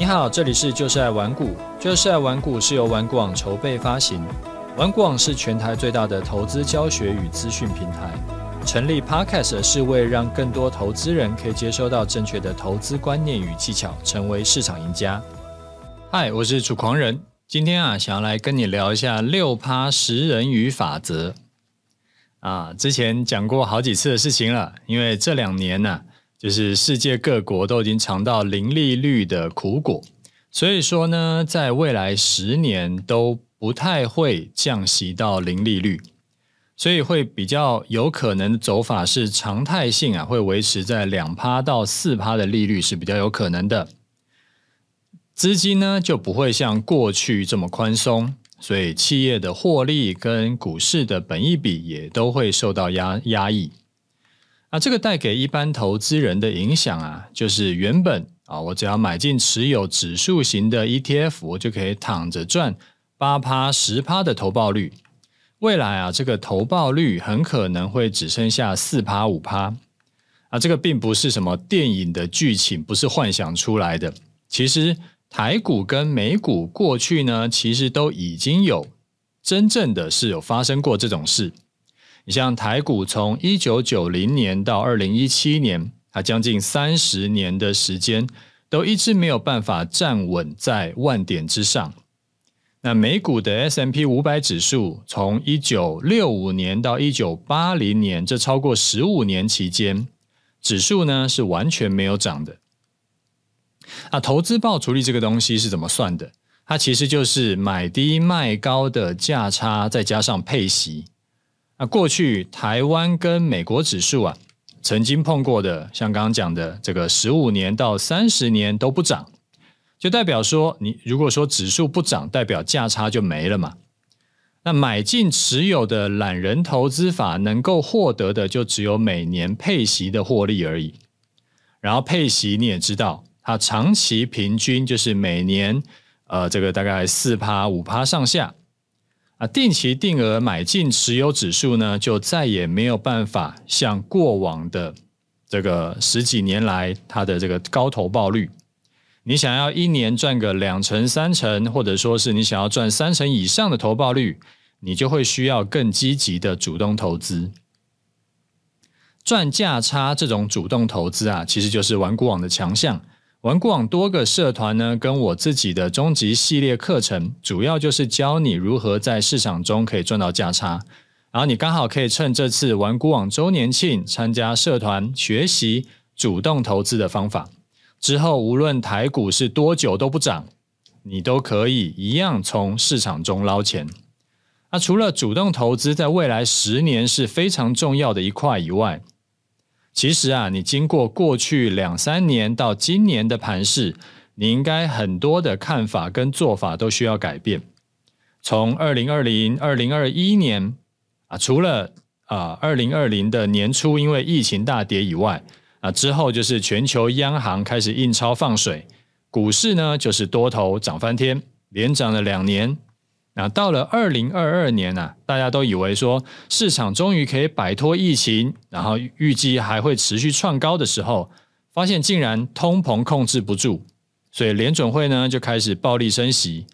你好，这里是就是爱玩股，就是爱玩股是由玩股网筹备发行，玩股网是全台最大的投资教学与资讯平台。成立 Podcast 是为让更多投资人可以接收到正确的投资观念与技巧，成为市场赢家。嗨，我是楚狂人，今天啊，想要来跟你聊一下六趴食人鱼法则。啊，之前讲过好几次的事情了，因为这两年呢、就是世界各国都已经尝到零利率的苦果，所以说呢，在未来十年都不太会降息到零利率，所以会比较有可能走法是常态性啊，会维持在两趴到四趴的利率是比较有可能的。资金呢就不会像过去这么宽松，所以企业的获利跟股市的本益比也都会受到压压抑。那这个带给一般投资人的影响啊，就是原本啊，我只要买进持有指数型的 ETF，我就可以躺着赚八趴、十趴的投报率。未来啊，这个投报率很可能会只剩下四趴、五趴。啊，这个并不是什么电影的剧情，不是幻想出来的。其实台股跟美股过去呢，其实都已经有真正的是有发生过这种事。你像台股从一九九零年到二零一七年，它将近三十年的时间，都一直没有办法站稳在万点之上。那美股的 S M P 五百指数，从一九六五年到一九八零年，这超过十五年期间，指数呢是完全没有涨的。啊，投资报酬率这个东西是怎么算的？它其实就是买低卖高的价差，再加上配息。那过去台湾跟美国指数啊，曾经碰过的，像刚刚讲的这个十五年到三十年都不涨，就代表说，你如果说指数不涨，代表价差就没了嘛。那买进持有的懒人投资法能够获得的，就只有每年配息的获利而已。然后配息你也知道，它长期平均就是每年呃这个大概四趴五趴上下。啊，定期定额买进持有指数呢，就再也没有办法像过往的这个十几年来它的这个高投报率。你想要一年赚个两成三成，或者说是你想要赚三成以上的投报率，你就会需要更积极的主动投资。赚价差这种主动投资啊，其实就是玩股网的强项。玩股网多个社团呢，跟我自己的终极系列课程，主要就是教你如何在市场中可以赚到价差。然后你刚好可以趁这次玩股网周年庆参加社团学习主动投资的方法。之后无论台股是多久都不涨，你都可以一样从市场中捞钱。那除了主动投资在未来十年是非常重要的一块以外，其实啊，你经过过去两三年到今年的盘势，你应该很多的看法跟做法都需要改变。从二零二零、二零二一年啊，除了啊二零二零的年初因为疫情大跌以外，啊之后就是全球央行开始印钞放水，股市呢就是多头涨翻天，连涨了两年。那到了二零二二年呢、啊，大家都以为说市场终于可以摆脱疫情，然后预计还会持续创高的时候，发现竟然通膨控制不住，所以联准会呢就开始暴力升息，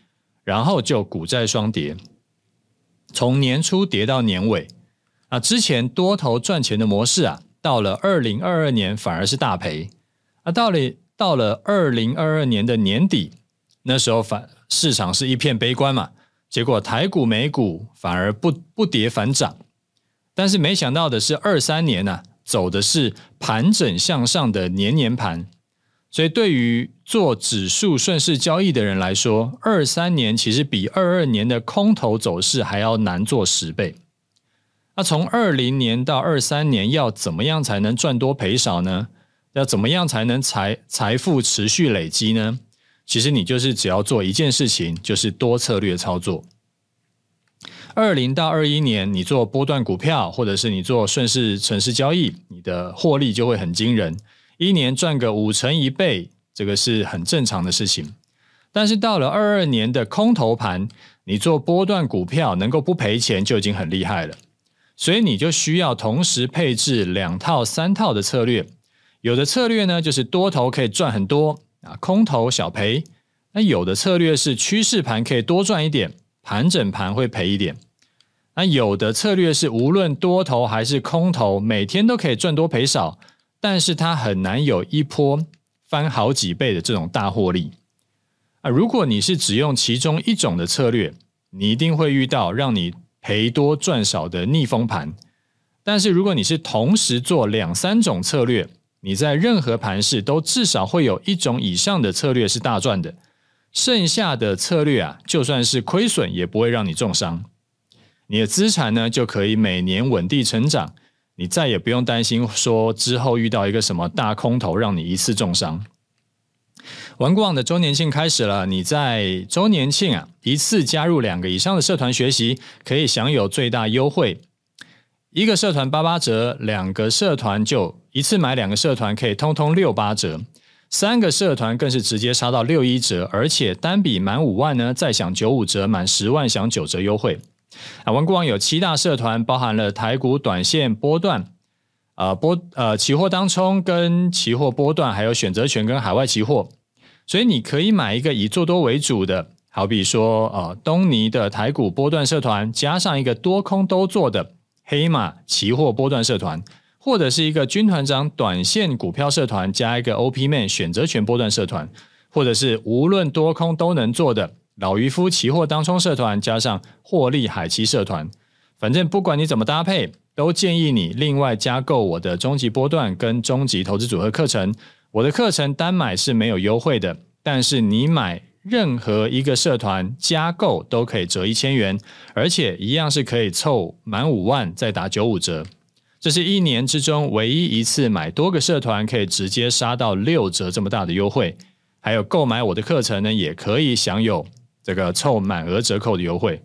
然后就股债双跌，从年初跌到年尾。啊，之前多头赚钱的模式啊，到了二零二二年反而是大赔。啊，到了到了二零二二年的年底，那时候反市场是一片悲观嘛。结果台股、美股反而不不跌反涨，但是没想到的是，二三年呢、啊、走的是盘整向上的年年盘，所以对于做指数顺势交易的人来说，二三年其实比二二年的空头走势还要难做十倍。那从二零年到二三年，要怎么样才能赚多赔少呢？要怎么样才能财财富持续累积呢？其实你就是只要做一件事情，就是多策略操作。二零到二一年，你做波段股票，或者是你做顺势城市交易，你的获利就会很惊人，一年赚个五成一倍，这个是很正常的事情。但是到了二二年的空头盘，你做波段股票能够不赔钱就已经很厉害了。所以你就需要同时配置两套、三套的策略。有的策略呢，就是多头可以赚很多。啊，空头小赔，那有的策略是趋势盘可以多赚一点，盘整盘会赔一点。那有的策略是无论多头还是空头，每天都可以赚多赔少，但是它很难有一波翻好几倍的这种大获利。啊，如果你是只用其中一种的策略，你一定会遇到让你赔多赚少的逆风盘。但是如果你是同时做两三种策略，你在任何盘势都至少会有一种以上的策略是大赚的，剩下的策略啊，就算是亏损也不会让你重伤。你的资产呢，就可以每年稳定成长，你再也不用担心说之后遇到一个什么大空头让你一次重伤。玩股网的周年庆开始了，你在周年庆啊一次加入两个以上的社团学习，可以享有最大优惠，一个社团八八折，两个社团就一次买两个社团可以通通六八折，三个社团更是直接杀到六一折，而且单笔满五万呢再享九五折，满十万享九折优惠。啊，玩股网有七大社团，包含了台股短线波段，呃波呃期货当冲跟期货波段，还有选择权跟海外期货，所以你可以买一个以做多为主的，好比说呃东尼的台股波段社团，加上一个多空都做的。黑马期货波段社团，或者是一个军团长短线股票社团，加一个 OP Man 选择权波段社团，或者是无论多空都能做的。老渔夫期货当冲社团加上获利海期社团，反正不管你怎么搭配，都建议你另外加购我的终极波段跟终极投资组合课程。我的课程单买是没有优惠的，但是你买任何一个社团加购都可以折一千元，而且一样是可以凑满五万再打九五折。这是一年之中唯一一次买多个社团可以直接杀到六折这么大的优惠。还有购买我的课程呢，也可以享有。这个凑满额折扣的优惠，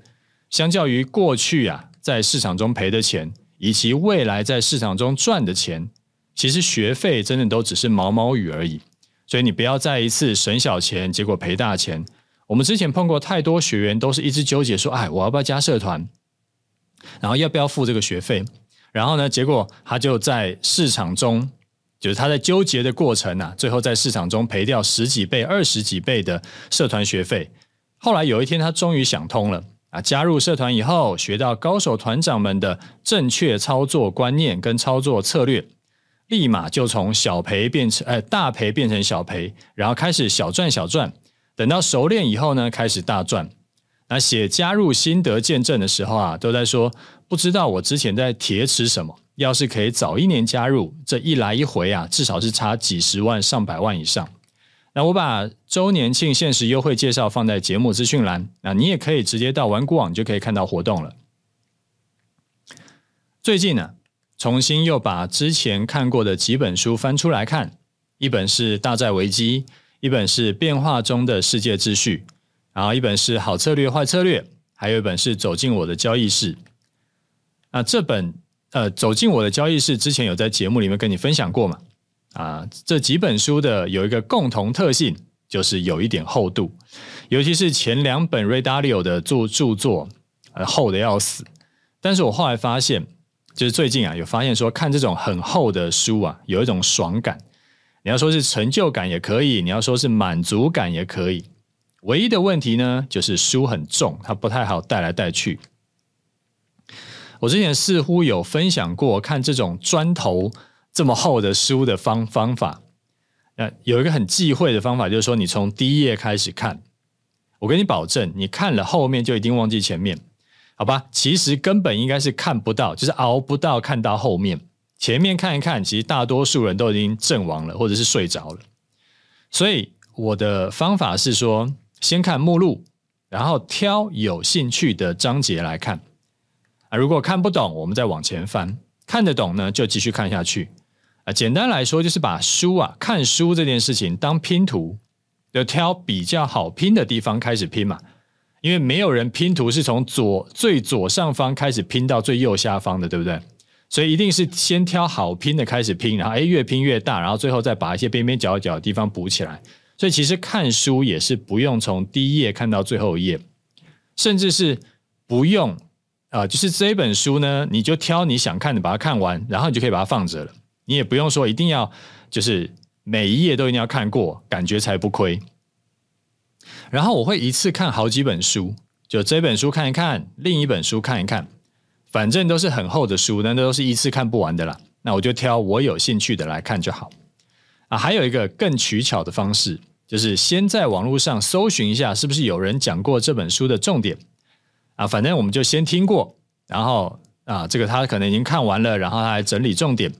相较于过去啊，在市场中赔的钱，以及未来在市场中赚的钱，其实学费真的都只是毛毛雨而已。所以你不要再一次省小钱，结果赔大钱。我们之前碰过太多学员，都是一直纠结说：“哎，我要不要加社团？然后要不要付这个学费？”然后呢，结果他就在市场中，就是他在纠结的过程啊，最后在市场中赔掉十几倍、二十几倍的社团学费。后来有一天，他终于想通了啊！加入社团以后，学到高手团长们的正确操作观念跟操作策略，立马就从小赔变成呃大赔变成小赔，然后开始小赚小赚。等到熟练以后呢，开始大赚。那写加入心得见证的时候啊，都在说不知道我之前在铁齿什么。要是可以早一年加入，这一来一回啊，至少是差几十万上百万以上。那我把周年庆限时优惠介绍放在节目资讯栏，那你也可以直接到玩股网就可以看到活动了。最近呢，重新又把之前看过的几本书翻出来看，一本是《大债危机》，一本是《变化中的世界秩序》，然后一本是《好策略坏策略》，还有一本是《走进我的交易室》。那这本呃，《走进我的交易室》之前有在节目里面跟你分享过嘛？啊，这几本书的有一个共同特性，就是有一点厚度，尤其是前两本 Ray Dalio 的著著作，厚的要死。但是我后来发现，就是最近啊，有发现说看这种很厚的书啊，有一种爽感。你要说是成就感也可以，你要说是满足感也可以。唯一的问题呢，就是书很重，它不太好带来带去。我之前似乎有分享过，看这种砖头。这么厚的书的方方法，呃，有一个很忌讳的方法，就是说你从第一页开始看，我跟你保证，你看了后面就一定忘记前面，好吧？其实根本应该是看不到，就是熬不到看到后面，前面看一看，其实大多数人都已经阵亡了，或者是睡着了。所以我的方法是说，先看目录，然后挑有兴趣的章节来看，啊，如果看不懂，我们再往前翻，看得懂呢，就继续看下去。啊，简单来说就是把书啊，看书这件事情当拼图，就挑比较好拼的地方开始拼嘛。因为没有人拼图是从左最左上方开始拼到最右下方的，对不对？所以一定是先挑好拼的开始拼，然后哎越拼越大，然后最后再把一些边边角角的地方补起来。所以其实看书也是不用从第一页看到最后一页，甚至是不用啊，就是这本书呢，你就挑你想看的把它看完，然后你就可以把它放着了。你也不用说一定要，就是每一页都一定要看过，感觉才不亏。然后我会一次看好几本书，就这本书看一看，另一本书看一看，反正都是很厚的书，那都是一次看不完的啦。那我就挑我有兴趣的来看就好。啊，还有一个更取巧的方式，就是先在网络上搜寻一下，是不是有人讲过这本书的重点。啊，反正我们就先听过，然后啊，这个他可能已经看完了，然后他还整理重点，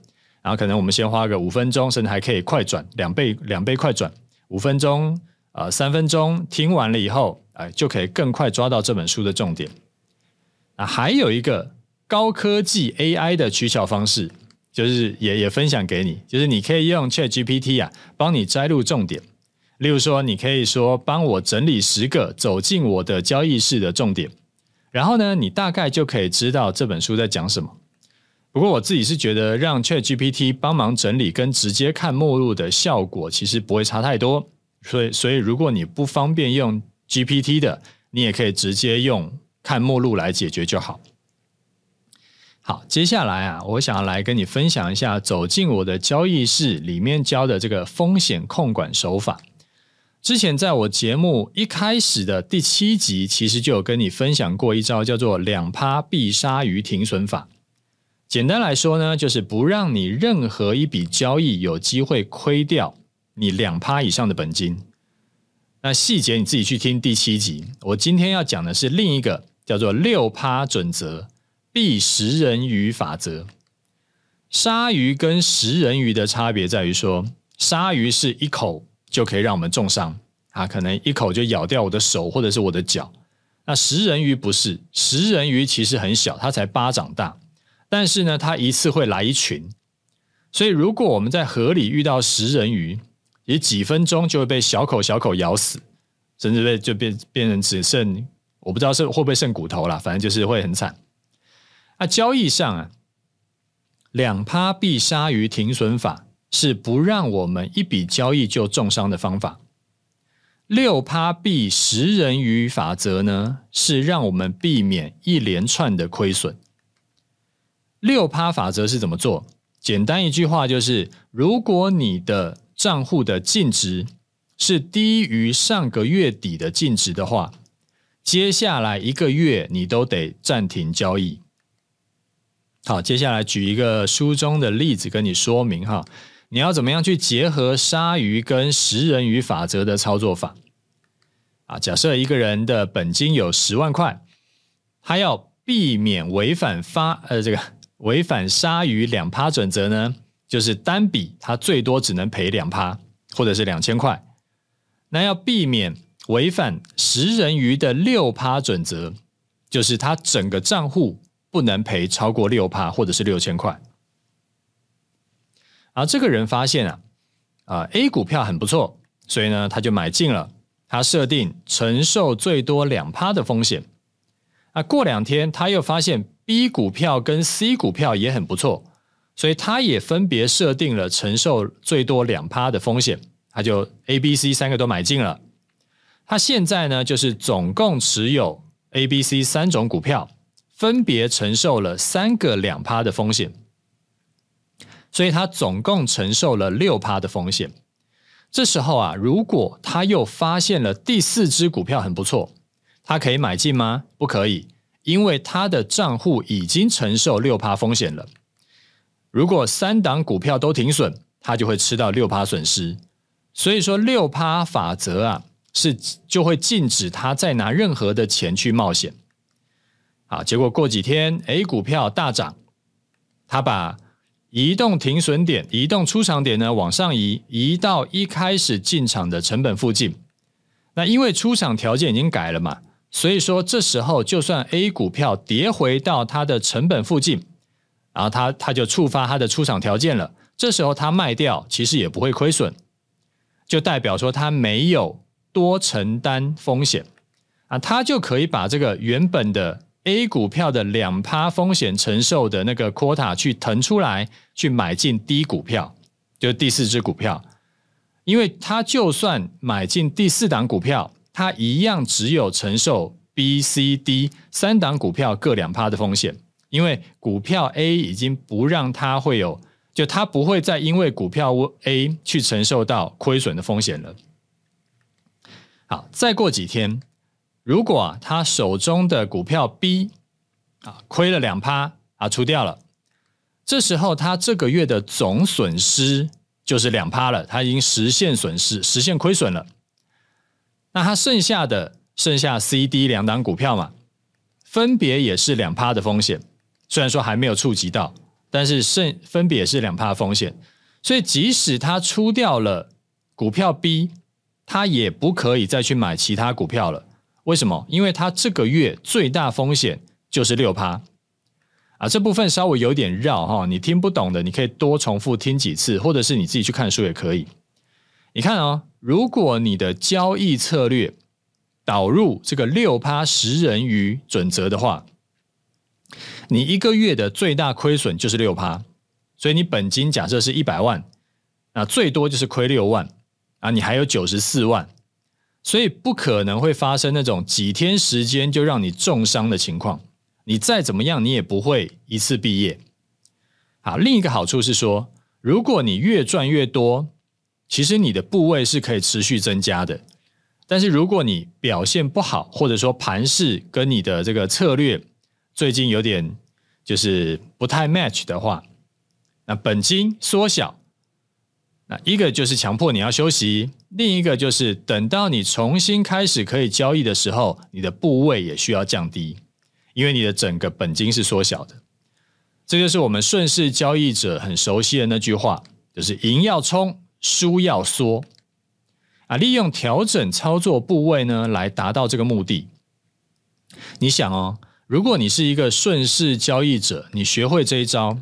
然后可能我们先花个五分钟，甚至还可以快转两倍，两倍快转五分钟。呃，三分钟听完了以后，哎，就可以更快抓到这本书的重点。啊，还有一个高科技 AI 的取巧方式，就是也也分享给你，就是你可以用 ChatGPT 啊，帮你摘录重点。例如说，你可以说帮我整理十个走进我的交易室的重点，然后呢，你大概就可以知道这本书在讲什么。不过我自己是觉得，让 ChatGPT 帮忙整理跟直接看目录的效果，其实不会差太多。所以，所以如果你不方便用 GPT 的，你也可以直接用看目录来解决就好。好，接下来啊，我想来跟你分享一下走进我的交易室里面教的这个风险控管手法。之前在我节目一开始的第七集，其实就有跟你分享过一招叫做两趴必杀鱼停损法。简单来说呢，就是不让你任何一笔交易有机会亏掉。你两趴以上的本金，那细节你自己去听第七集。我今天要讲的是另一个叫做六趴准则，必食人鱼法则。鲨鱼跟食人鱼的差别在于说，鲨鱼是一口就可以让我们重伤啊，可能一口就咬掉我的手或者是我的脚。那食人鱼不是，食人鱼其实很小，它才巴掌大，但是呢，它一次会来一群。所以如果我们在河里遇到食人鱼，也几分钟就会被小口小口咬死，甚至被就变变成只剩我不知道是会不会剩骨头了，反正就是会很惨。那交易上啊，两趴必鲨鱼停损法是不让我们一笔交易就重伤的方法。六趴必食人鱼法则呢，是让我们避免一连串的亏损。六趴法则是怎么做？简单一句话就是，如果你的账户的净值是低于上个月底的净值的话，接下来一个月你都得暂停交易。好，接下来举一个书中的例子跟你说明哈，你要怎么样去结合鲨鱼跟食人鱼法则的操作法啊？假设一个人的本金有十万块，他要避免违反发呃这个违反鲨鱼两趴准则呢？就是单笔，它最多只能赔两趴，或者是两千块。那要避免违反食人鱼的六趴准则，就是他整个账户不能赔超过六趴，或者是六千块。而这个人发现啊，啊 A 股票很不错，所以呢他就买进了。他设定承受最多两趴的风险。啊，过两天他又发现 B 股票跟 C 股票也很不错。所以他也分别设定了承受最多两趴的风险，他就 A、B、C 三个都买进了。他现在呢，就是总共持有 A、B、C 三种股票，分别承受了三个两趴的风险。所以他总共承受了六趴的风险。这时候啊，如果他又发现了第四只股票很不错，他可以买进吗？不可以，因为他的账户已经承受六趴风险了。如果三档股票都停损，他就会吃到六趴损失。所以说六趴法则啊，是就会禁止他再拿任何的钱去冒险。好，结果过几天 A 股票大涨，他把移动停损点、移动出场点呢往上移，移到一开始进场的成本附近。那因为出场条件已经改了嘛，所以说这时候就算 A 股票跌回到它的成本附近。然后他他就触发他的出场条件了，这时候他卖掉其实也不会亏损，就代表说他没有多承担风险。啊，他就可以把这个原本的 A 股票的两趴风险承受的那个 quota 去腾出来，去买进 D 股票，就是第四只股票，因为他就算买进第四档股票，他一样只有承受 B、C、D 三档股票各两趴的风险。因为股票 A 已经不让他会有，就他不会再因为股票 A 去承受到亏损的风险了。好，再过几天，如果他手中的股票 B 啊亏了两趴啊出掉了，这时候他这个月的总损失就是两趴了，他已经实现损失，实现亏损了。那他剩下的剩下 C、D 两档股票嘛，分别也是两趴的风险，虽然说还没有触及到，但是剩分别是两趴风险，所以即使他出掉了股票 B，他也不可以再去买其他股票了。为什么？因为他这个月最大风险就是六趴啊，这部分稍微有点绕哈，你听不懂的，你可以多重复听几次，或者是你自己去看书也可以。你看哦，如果你的交易策略导入这个六趴十人鱼准则的话，你一个月的最大亏损就是六趴，所以你本金假设是一百万，那最多就是亏六万啊，你还有九十四万，所以不可能会发生那种几天时间就让你重伤的情况。你再怎么样，你也不会一次毕业。好，另一个好处是说，如果你越赚越多。其实你的部位是可以持续增加的，但是如果你表现不好，或者说盘势跟你的这个策略最近有点就是不太 match 的话，那本金缩小，那一个就是强迫你要休息，另一个就是等到你重新开始可以交易的时候，你的部位也需要降低，因为你的整个本金是缩小的。这就是我们顺势交易者很熟悉的那句话，就是赢要冲。输要缩啊！利用调整操作部位呢，来达到这个目的。你想哦，如果你是一个顺势交易者，你学会这一招，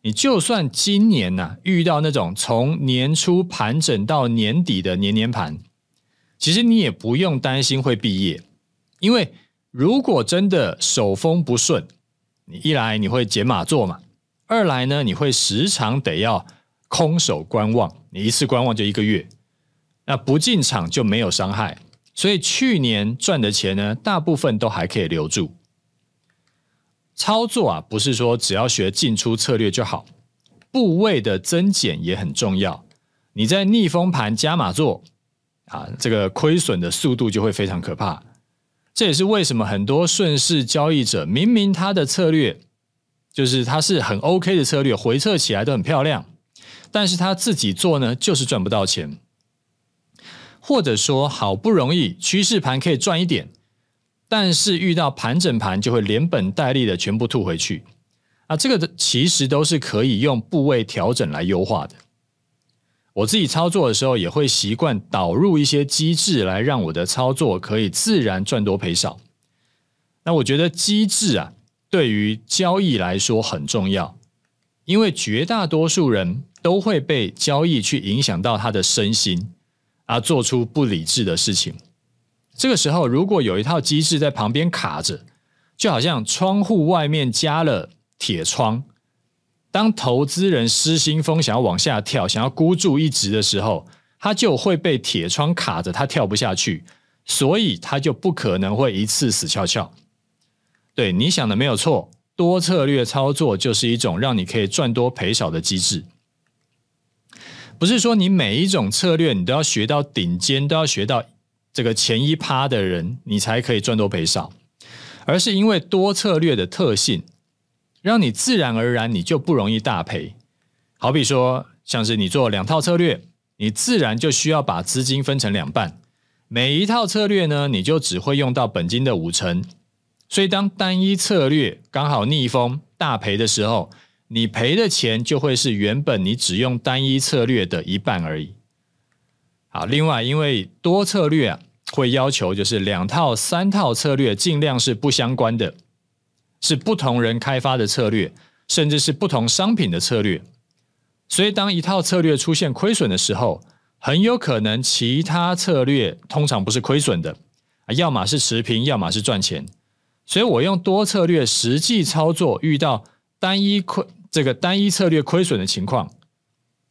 你就算今年呐、遇到那种从年初盘整到年底的年年盘，其实你也不用担心会毕业，因为如果真的手风不顺，你一来你会减码做嘛，二来呢你会时常得要空手观望。你一次观望就一个月，那不进场就没有伤害，所以去年赚的钱呢，大部分都还可以留住。操作啊，不是说只要学进出策略就好，部位的增减也很重要。你在逆风盘加码做啊，这个亏损的速度就会非常可怕。这也是为什么很多顺势交易者，明明他的策略就是他是很 OK 的策略，回撤起来都很漂亮。但是他自己做呢，就是赚不到钱，或者说好不容易趋势盘可以赚一点，但是遇到盘整盘就会连本带利的全部吐回去啊！这个其实都是可以用部位调整来优化的。我自己操作的时候也会习惯导入一些机制来让我的操作可以自然赚多赔少。那我觉得机制啊，对于交易来说很重要，因为绝大多数人。都会被交易去影响到他的身心，而做出不理智的事情。这个时候，如果有一套机制在旁边卡着，就好像窗户外面加了铁窗，当投资人失心疯想要往下跳，想要孤注一掷的时候，他就会被铁窗卡着，他跳不下去，所以他就不可能会一次死翘翘。对，你想的没有错，多策略操作就是一种让你可以赚多赔少的机制。不是说你每一种策略你都要学到顶尖，都要学到这个前一趴的人，你才可以赚多赔少，而是因为多策略的特性，让你自然而然你就不容易大赔。好比说，像是你做两套策略，你自然就需要把资金分成两半，每一套策略呢，你就只会用到本金的五成，所以当单一策略刚好逆风大赔的时候，你赔的钱就会是原本你只用单一策略的一半而已。啊，另外因为多策略啊，会要求就是两套、三套策略尽量是不相关的，是不同人开发的策略，甚至是不同商品的策略。所以当一套策略出现亏损的时候，很有可能其他策略通常不是亏损的啊，要么是持平，要么是赚钱。所以我用多策略实际操作遇到。单一亏这个单一策略亏损的情况，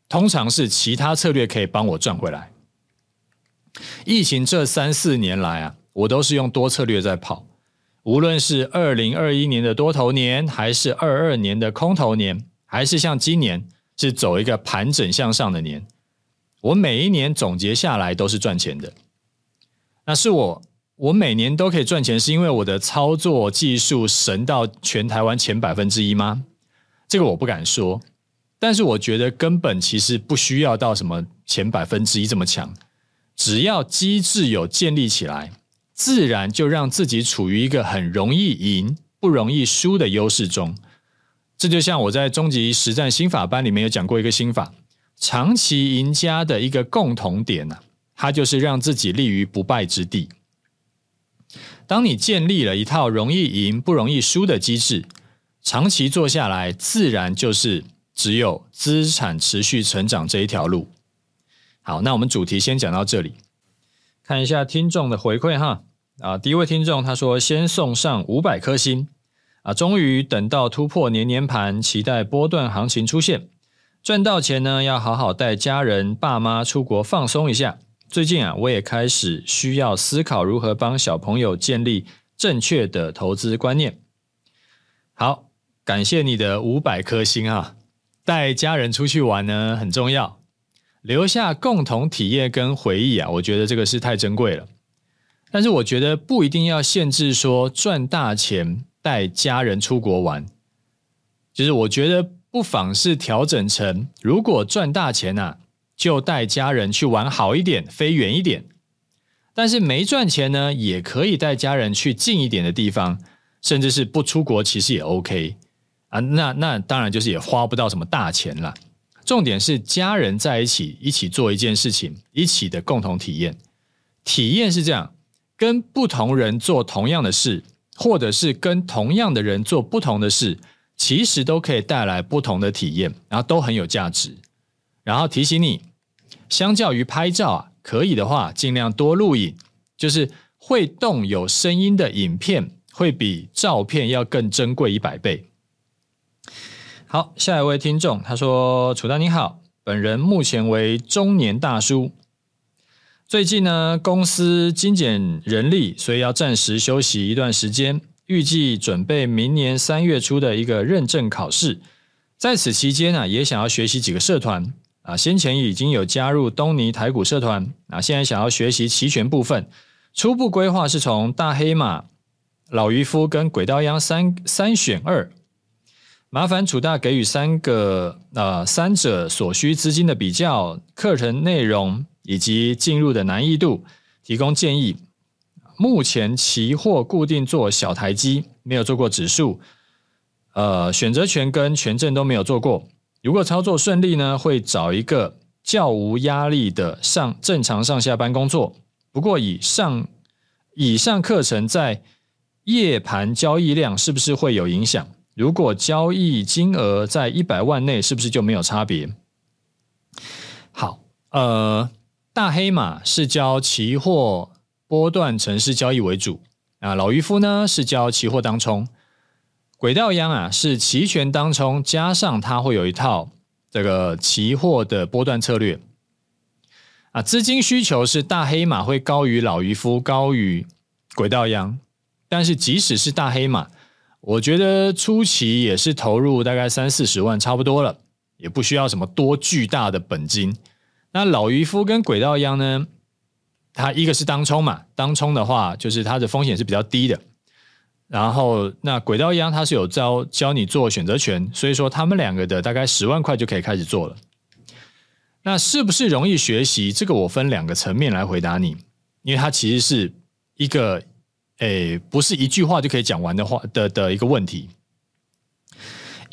通常是其他策略可以帮我赚回来。疫情这三四年来啊，我都是用多策略在跑，无论是二零二一年的多头年，还是二二年的空头年，还是像今年是走一个盘整向上的年，我每一年总结下来都是赚钱的。那是我我每年都可以赚钱，是因为我的操作技术神到全台湾前百分之一吗？这个我不敢说，但是我觉得根本其实不需要到什么前百分之一这么强，只要机制有建立起来，自然就让自己处于一个很容易赢、不容易输的优势中。这就像我在终极实战心法班里面有讲过一个心法，长期赢家的一个共同点呢、啊，它就是让自己立于不败之地。当你建立了一套容易赢不容易输的机制，长期做下来，自然就是只有资产持续成长这一条路。好，那我们主题先讲到这里，看一下听众的回馈哈。啊，第一位听众他说先送上五百颗星。啊，终于等到突破年年盘，期待波段行情出现，赚到钱呢，要好好带家人、爸妈出国放松一下。最近啊，我也开始需要思考如何帮小朋友建立正确的投资观念。好，感谢你的五百颗星啊！带家人出去玩呢，很重要，留下共同体验跟回忆啊，我觉得这个是太珍贵了。但是我觉得不一定要限制说赚大钱。带家人出国玩，就是我觉得不妨是调整成，如果赚大钱啊，就带家人去玩好一点，飞远一点。但是没赚钱呢，也可以带家人去近一点的地方，甚至是不出国，其实也 OK 啊。那那当然就是也花不到什么大钱了。重点是家人在一起，一起做一件事情，一起的共同体验。体验是这样，跟不同人做同样的事。或者是跟同样的人做不同的事，其实都可以带来不同的体验，然后都很有价值。然后提醒你，相较于拍照啊，可以的话尽量多录影，就是会动有声音的影片，会比照片要更珍贵一百倍。好，下一位听众他说：“楚大你好，本人目前为中年大叔。”最近呢，公司精简人力，所以要暂时休息一段时间。预计准备明年三月初的一个认证考试。在此期间呢，也想要学习几个社团啊。先前已经有加入东尼台股社团啊，现在想要学习期权部分。初步规划是从大黑马、老渔夫跟鬼道央三三选二。麻烦楚大给予三个呃三者所需资金的比较、课程内容。以及进入的难易度，提供建议。目前期货固定做小台积，没有做过指数，呃，选择权跟权证都没有做过。如果操作顺利呢，会找一个较无压力的上正常上下班工作。不过以上以上课程在夜盘交易量是不是会有影响？如果交易金额在一百万内，是不是就没有差别？好，呃。大黑马是教期货波段城市交易为主啊，老渔夫呢是教期货当冲，轨道央啊是期权当冲，加上它会有一套这个期货的波段策略啊，资金需求是大黑马会高于老渔夫，高于轨道央，但是即使是大黑马，我觉得初期也是投入大概三四十万差不多了，也不需要什么多巨大的本金。那老渔夫跟轨道央呢？它一个是当冲嘛，当冲的话就是它的风险是比较低的。然后那轨道央它是有教教你做选择权，所以说他们两个的大概十万块就可以开始做了。那是不是容易学习？这个我分两个层面来回答你，因为它其实是一个诶，不是一句话就可以讲完的话的的一个问题。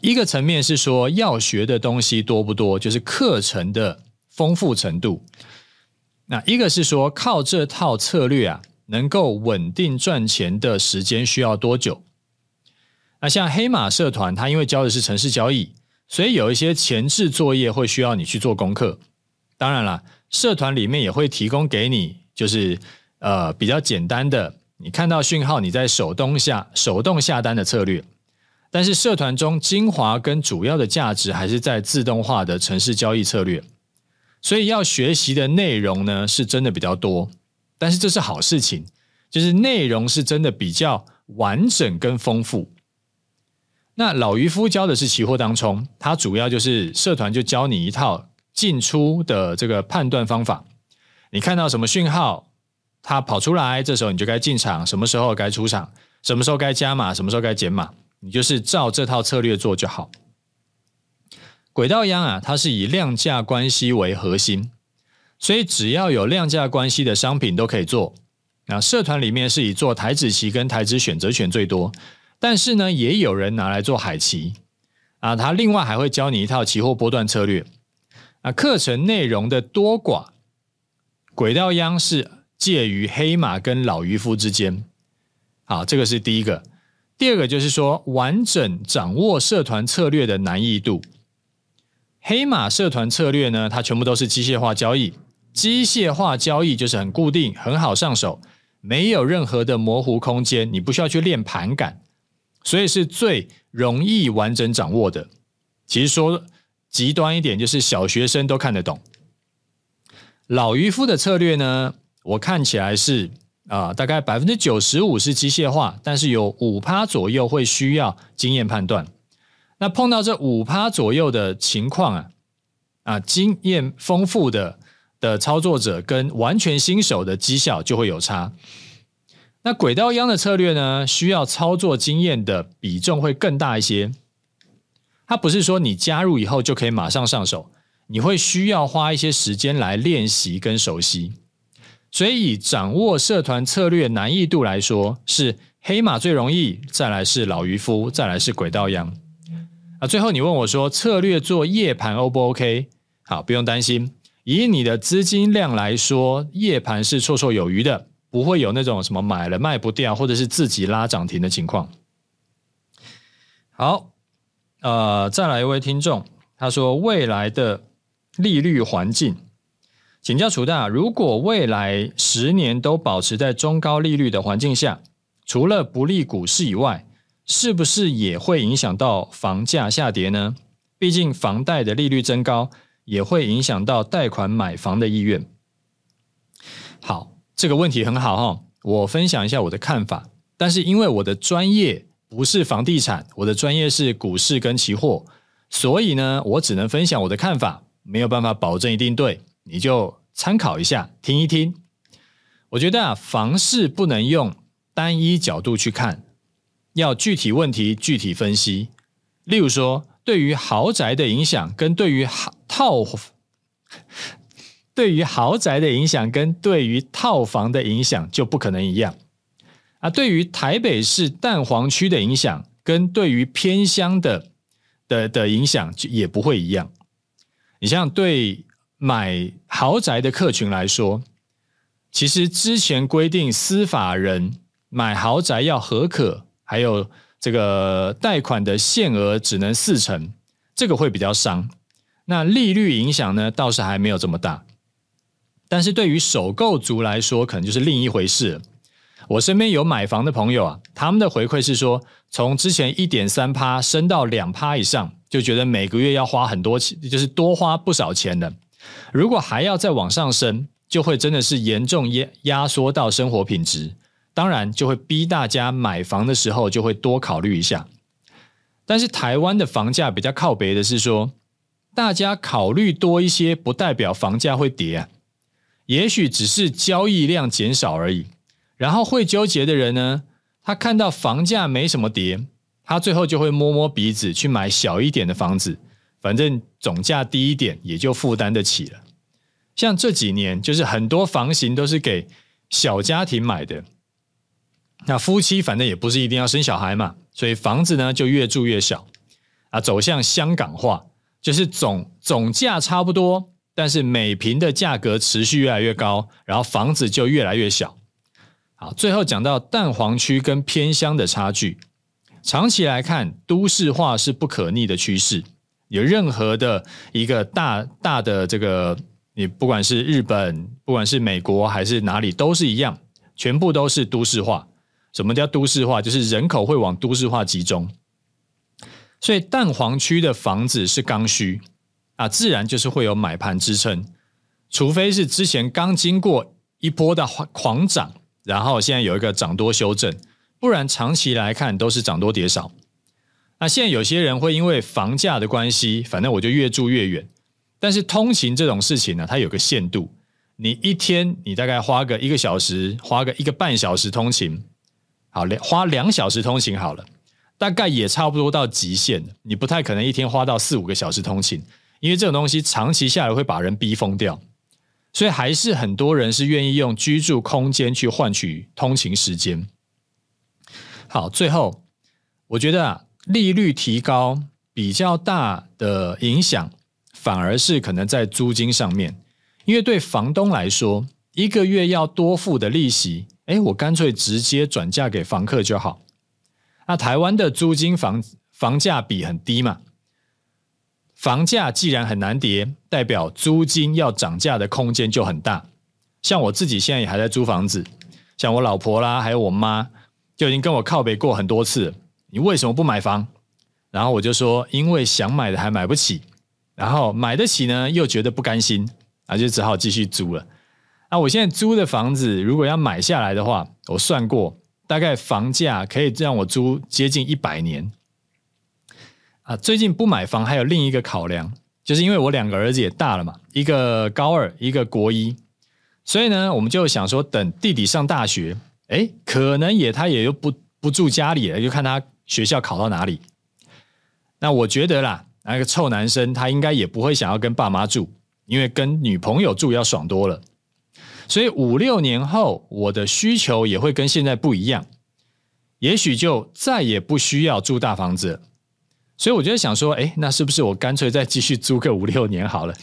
一个层面是说要学的东西多不多，就是课程的。丰富程度，那一个是说靠这套策略啊，能够稳定赚钱的时间需要多久？那像黑马社团，它因为教的是城市交易，所以有一些前置作业会需要你去做功课。当然了，社团里面也会提供给你，就是呃比较简单的，你看到讯号，你在手动下手动下单的策略。但是社团中精华跟主要的价值还是在自动化的程式交易策略。所以要学习的内容呢，是真的比较多，但是这是好事情，就是内容是真的比较完整跟丰富。那老渔夫教的是期货当冲，他主要就是社团就教你一套进出的这个判断方法。你看到什么讯号，它跑出来，这时候你就该进场，什么时候该出场，什么时候该加码，什么时候该减码，你就是照这套策略做就好。轨道央啊，它是以量价关系为核心，所以只要有量价关系的商品都可以做。那社团里面是以做台指期跟台指选择权最多，但是呢，也有人拿来做海期啊。他另外还会教你一套期货波段策略。啊，课程内容的多寡，轨道央是介于黑马跟老渔夫之间。好，这个是第一个。第二个就是说，完整掌握社团策略的难易度。黑马社团策略呢，它全部都是机械化交易，机械化交易就是很固定，很好上手，没有任何的模糊空间，你不需要去练盘感，所以是最容易完整掌握的。其实说极端一点，就是小学生都看得懂。老渔夫的策略呢，我看起来是啊、大概百分之九十五是机械化，但是有五趴左右会需要经验判断。那碰到这五趴左右的情况啊，啊，经验丰富的的操作者跟完全新手的绩效就会有差。那轨道央的策略呢，需要操作经验的比重会更大一些。它不是说你加入以后就可以马上上手，你会需要花一些时间来练习跟熟悉。所以掌握社团策略难易度来说，是黑马最容易，再来是老渔夫，再来是轨道羊。啊，最后你问我说，策略做夜盘 O 不 OK？好，不用担心，以你的资金量来说，夜盘是绰绰有余的，不会有那种什么买了卖不掉，或者是自己拉涨停的情况。好，呃，再来一位听众，他说未来的利率环境，请教楚大，如果未来十年都保持在中高利率的环境下，除了不利股市以外，是不是也会影响到房价下跌呢？毕竟房贷的利率增高也会影响到贷款买房的意愿。好，这个问题很好哈，我分享一下我的看法。但是因为我的专业不是房地产，我的专业是股市跟期货，所以呢，我只能分享我的看法，没有办法保证一定对，你就参考一下，听一听。我觉得啊，房市不能用单一角度去看。要具体问题具体分析，例如说，对于豪宅的影响跟对于套，对于豪宅的影响跟对于套房的影响就不可能一样啊。对于台北市蛋黄区的影响跟对于偏乡的的的影响就也不会一样。你像对买豪宅的客群来说，其实之前规定司法人买豪宅要核可。还有这个贷款的限额只能四成，这个会比较伤。那利率影响呢，倒是还没有这么大。但是对于首购族来说，可能就是另一回事。我身边有买房的朋友啊，他们的回馈是说，从之前一点三趴升到两趴以上，就觉得每个月要花很多钱，就是多花不少钱的。如果还要再往上升，就会真的是严重压压缩到生活品质。当然就会逼大家买房的时候就会多考虑一下，但是台湾的房价比较靠北的是说，大家考虑多一些不代表房价会跌啊，也许只是交易量减少而已。然后会纠结的人呢，他看到房价没什么跌，他最后就会摸摸鼻子去买小一点的房子，反正总价低一点也就负担得起了。像这几年就是很多房型都是给小家庭买的。那夫妻反正也不是一定要生小孩嘛，所以房子呢就越住越小啊，走向香港化，就是总总价差不多，但是每平的价格持续越来越高，然后房子就越来越小。好，最后讲到蛋黄区跟偏乡的差距，长期来看，都市化是不可逆的趋势。有任何的一个大大的这个，你不管是日本，不管是美国还是哪里，都是一样，全部都是都市化。什么叫都市化？就是人口会往都市化集中，所以蛋黄区的房子是刚需啊，自然就是会有买盘支撑。除非是之前刚经过一波的狂涨，然后现在有一个涨多修正，不然长期来看都是涨多跌少。那现在有些人会因为房价的关系，反正我就越住越远。但是通勤这种事情呢，它有个限度。你一天你大概花个一个小时，花个一个半小时通勤，好，两花两小时通勤好了，大概也差不多到极限。你不太可能一天花到四五个小时通勤，因为这种东西长期下来会把人逼疯掉。所以还是很多人是愿意用居住空间去换取通勤时间。好，最后我觉得啊，利率提高比较大的影响，反而是可能在租金上面，因为对房东来说，一个月要多付的利息，诶，我干脆直接转嫁给房客就好。那台湾的租金房房价比很低嘛，房价既然很难跌，代表租金要涨价的空间就很大。像我自己现在也还在租房子，像我老婆啦，还有我妈。就已经跟我靠北过很多次，你为什么不买房？然后我就说，因为想买的还买不起，然后买得起呢，又觉得不甘心，啊，就只好继续租了。那我现在租的房子，如果要买下来的话，我算过，大概房价可以让我租接近一百年。啊，最近不买房还有另一个考量，就是因为我两个儿子也大了嘛，一个高二，一个国一，所以呢，我们就想说，等弟弟上大学。哎，可能也他也就不不住家里了，就看他学校考到哪里。那我觉得啦，那个臭男生他应该也不会想要跟爸妈住，因为跟女朋友住要爽多了。所以五六年后，我的需求也会跟现在不一样，也许就再也不需要住大房子。所以我就想说，哎，那是不是我干脆再继续租个五六年好了，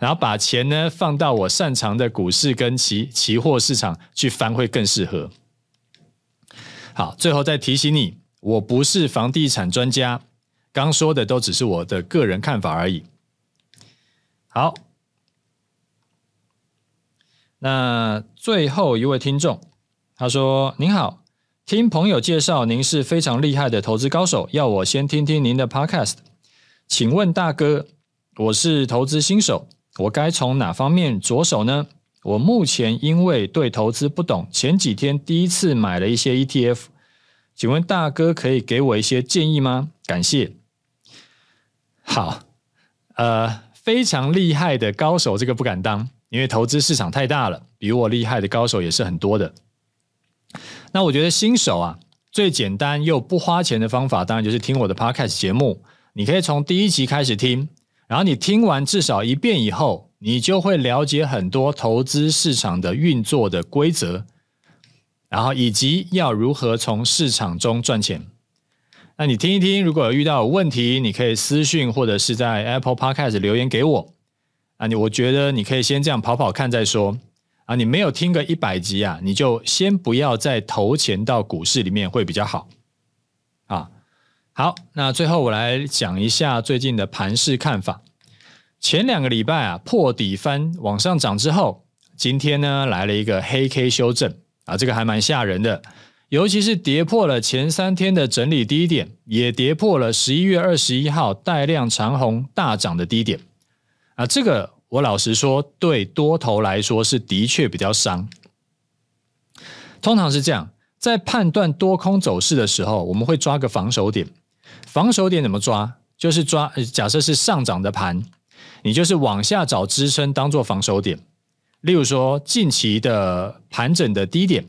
然后把钱呢放到我擅长的股市跟期期货市场去翻，会更适合。好，最后再提醒你，我不是房地产专家，刚说的都只是我的个人看法而已。好，那最后一位听众，他说：“您好，听朋友介绍，您是非常厉害的投资高手，要我先听听您的 Podcast。请问大哥，我是投资新手，我该从哪方面着手呢？”我目前因为对投资不懂，前几天第一次买了一些 ETF，请问大哥可以给我一些建议吗？感谢。好，呃，非常厉害的高手，这个不敢当，因为投资市场太大了，比我厉害的高手也是很多的。那我觉得新手啊，最简单又不花钱的方法，当然就是听我的 Podcast 节目。你可以从第一集开始听，然后你听完至少一遍以后。你就会了解很多投资市场的运作的规则，然后以及要如何从市场中赚钱。那你听一听，如果有遇到问题，你可以私讯或者是在 Apple Podcast 留言给我。啊，你我觉得你可以先这样跑跑看再说。啊，你没有听个一百集啊，你就先不要再投钱到股市里面会比较好。啊，好，那最后我来讲一下最近的盘势看法。前两个礼拜啊，破底翻往上涨之后，今天呢来了一个黑 K 修正啊，这个还蛮吓人的，尤其是跌破了前三天的整理低点，也跌破了十一月二十一号带量长红大涨的低点啊，这个我老实说，对多头来说是的确比较伤。通常是这样，在判断多空走势的时候，我们会抓个防守点，防守点怎么抓？就是抓，假设是上涨的盘。你就是往下找支撑，当做防守点。例如说，近期的盘整的低点，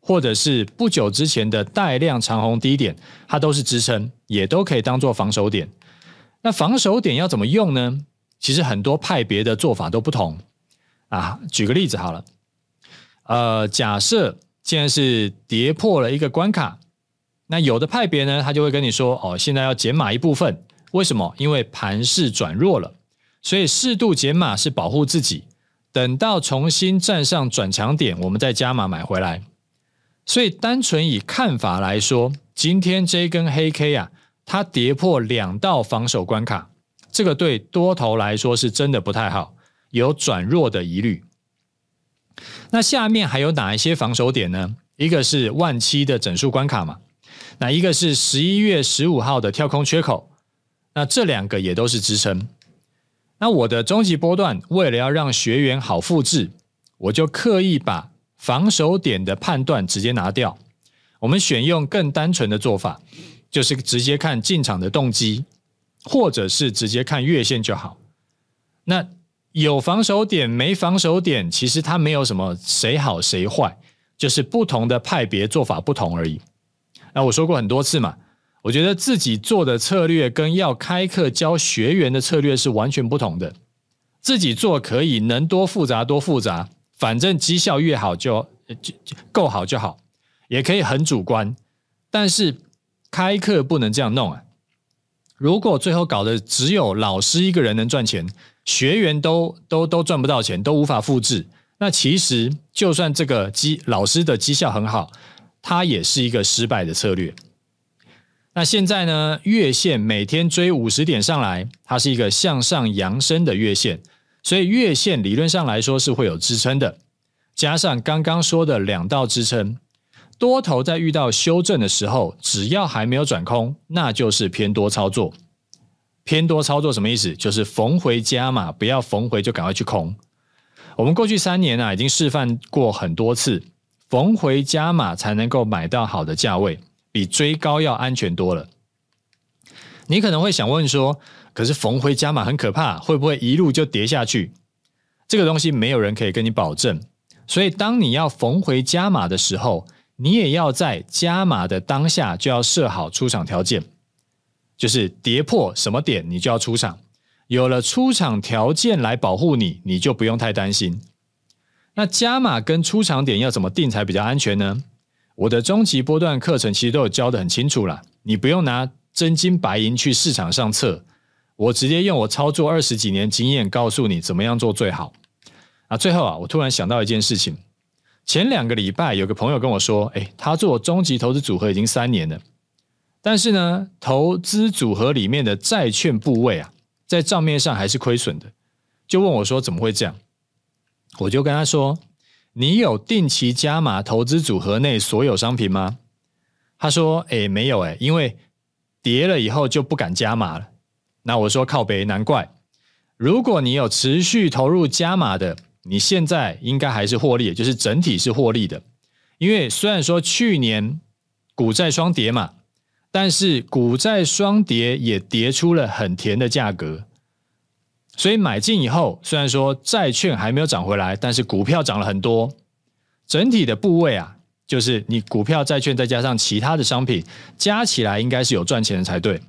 或者是不久之前的带量长红低点，它都是支撑，也都可以当做防守点。那防守点要怎么用呢？其实很多派别的做法都不同啊。举个例子好了，呃，假设现在是跌破了一个关卡，那有的派别呢，他就会跟你说：“哦，现在要减码一部分，为什么？因为盘势转弱了。”所以适度减码是保护自己，等到重新站上转强点，我们再加码买回来。所以单纯以看法来说，今天这根黑 K 啊，它跌破两道防守关卡，这个对多头来说是真的不太好，有转弱的疑虑。那下面还有哪一些防守点呢？一个是万七的整数关卡嘛，那一个是十一月十五号的跳空缺口，那这两个也都是支撑。那我的终极波段，为了要让学员好复制，我就刻意把防守点的判断直接拿掉。我们选用更单纯的做法，就是直接看进场的动机，或者是直接看月线就好。那有防守点没防守点，其实它没有什么谁好谁坏，就是不同的派别做法不同而已。那我说过很多次嘛，我觉得自己做的策略跟要开课教学员的策略是完全不同的。自己做可以能多复杂多复杂，反正绩效越好就就够好就好，也可以很主观。但是开课不能这样弄啊！如果最后搞得只有老师一个人能赚钱，学员都都都赚不到钱，都无法复制，那其实就算这个绩老师的绩效很好，它也是一个失败的策略。那现在呢，月线每天追五十点上来，它是一个向上扬升的月线。所以月线理论上来说是会有支撑的，加上刚刚说的两道支撑，多头在遇到修正的时候，只要还没有转空，那就是偏多操作。偏多操作什么意思？就是逢回加码，不要逢回就赶快去空。我们过去三年啊，已经示范过很多次，逢回加码才能够买到好的价位，比追高要安全多了。你可能会想问说，可是逢回加码很可怕，会不会一路就跌下去？这个东西没有人可以跟你保证。所以，当你要逢回加码的时候，你也要在加码的当下就要设好出场条件，就是跌破什么点你就要出场。有了出场条件来保护你，你就不用太担心。那加码跟出场点要怎么定才比较安全呢？我的终极波段课程其实都有教得很清楚了，你不用拿。真金白银去市场上测，我直接用我操作二十几年经验告诉你怎么样做最好。啊，最后啊，我突然想到一件事情，前两个礼拜有个朋友跟我说，诶，他做终极投资组合已经三年了，但是呢，投资组合里面的债券部位啊，在账面上还是亏损的，就问我说怎么会这样？我就跟他说，你有定期加码投资组合内所有商品吗？他说，诶，没有诶，因为。跌了以后就不敢加码了，那我说靠北，难怪。如果你有持续投入加码的，你现在应该还是获利，就是整体是获利的。因为虽然说去年股债双跌嘛，但是股债双跌也跌出了很甜的价格。所以买进以后，虽然说债券还没有涨回来，但是股票涨了很多，整体的部位啊。就是你股票、债券再加上其他的商品，加起来应该是有赚钱的才对。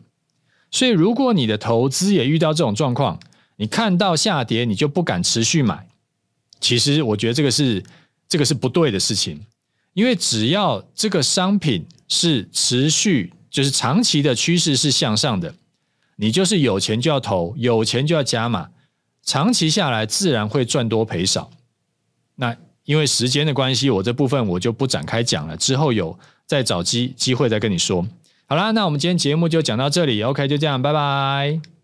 所以，如果你的投资也遇到这种状况，你看到下跌你就不敢持续买，其实我觉得这个是这个是不对的事情。因为只要这个商品是持续，就是长期的趋势是向上的，你就是有钱就要投，有钱就要加码，长期下来自然会赚多赔少。那。因为时间的关系，我这部分我就不展开讲了，之后有再找机机会再跟你说。好啦，那我们今天节目就讲到这里，OK，就这样，拜拜。